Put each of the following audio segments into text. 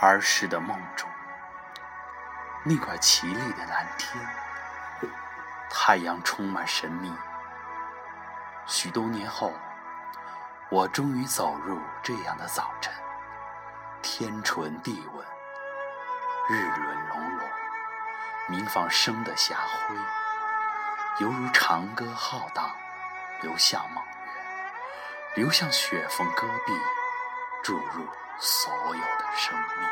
儿时的梦中，那块绮丽的蓝天，太阳充满神秘。许多年后，我终于走入这样的早晨，天纯地稳，日轮隆隆，明放生的霞辉，犹如长歌浩荡，流向莽原，流向雪峰戈壁，注入。所有的生命，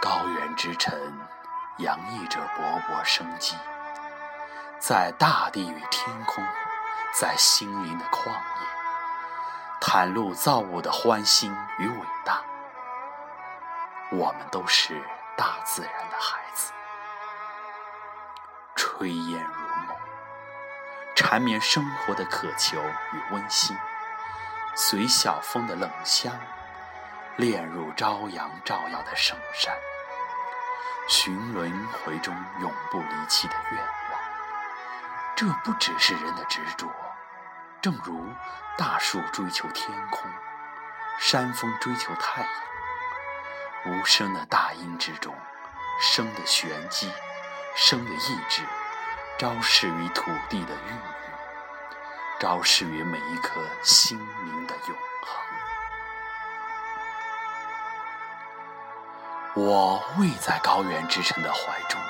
高原之城洋溢着勃勃生机，在大地与天空，在心灵的旷野，袒露造物的欢欣与伟大。我们都是大自然的孩子，炊烟如梦，缠绵生活的渴求与温馨。随小风的冷香，恋入朝阳照耀的圣山，寻轮回中永不离弃的愿望。这不只是人的执着，正如大树追求天空，山峰追求太阳。无声的大音之中，生的玄机，生的意志，昭示于土地的孕育。昭示于每一颗心灵的永恒。我偎在高原之城的怀中，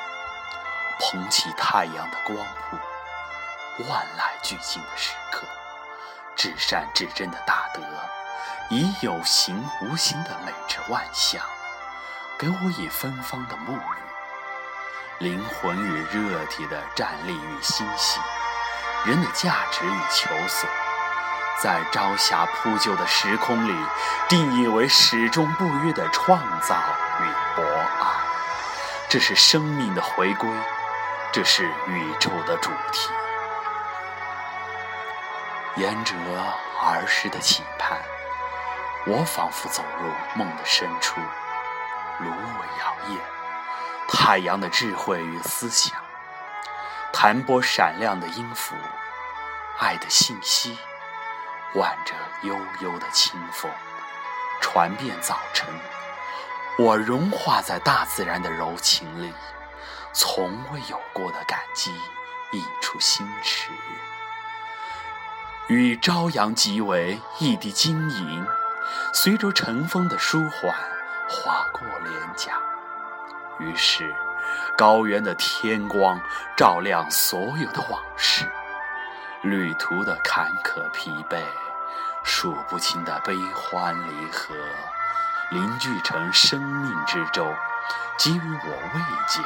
捧起太阳的光谱，万籁俱静的时刻，至善至真的大德，以有形无形的美之万象，给我以芬芳的沐浴，灵魂与热体的站立与欣喜。人的价值与求索，在朝霞铺就的时空里，定义为始终不渝的创造与博爱。这是生命的回归，这是宇宙的主题。沿着儿时的期盼，我仿佛走入梦的深处，芦苇摇曳，太阳的智慧与思想。弹拨闪亮的音符，爱的信息，挽着悠悠的清风，传遍早晨。我融化在大自然的柔情里，从未有过的感激溢出心池。与朝阳即为一滴晶莹，随着晨风的舒缓，划过脸颊。于是。高原的天光照亮所有的往事，旅途的坎坷疲惫，数不清的悲欢离合，凝聚成生命之舟，给予我慰藉。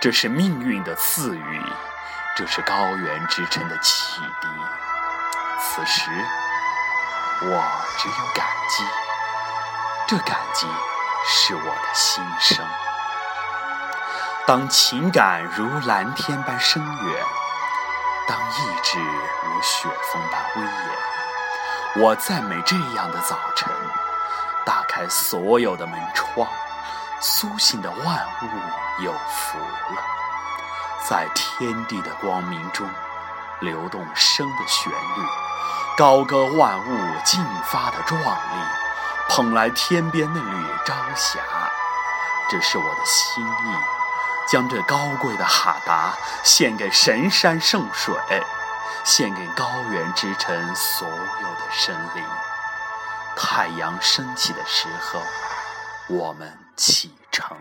这是命运的赐予，这是高原之城的启迪。此时，我只有感激，这感激是我的心声。当情感如蓝天般深远，当意志如雪峰般威严，我赞美这样的早晨，打开所有的门窗，苏醒的万物有福了，在天地的光明中，流动生的旋律，高歌万物进发的壮丽，捧来天边那缕朝霞，这是我的心意。将这高贵的哈达献给神山圣水，献给高原之城所有的神灵。太阳升起的时候，我们启程。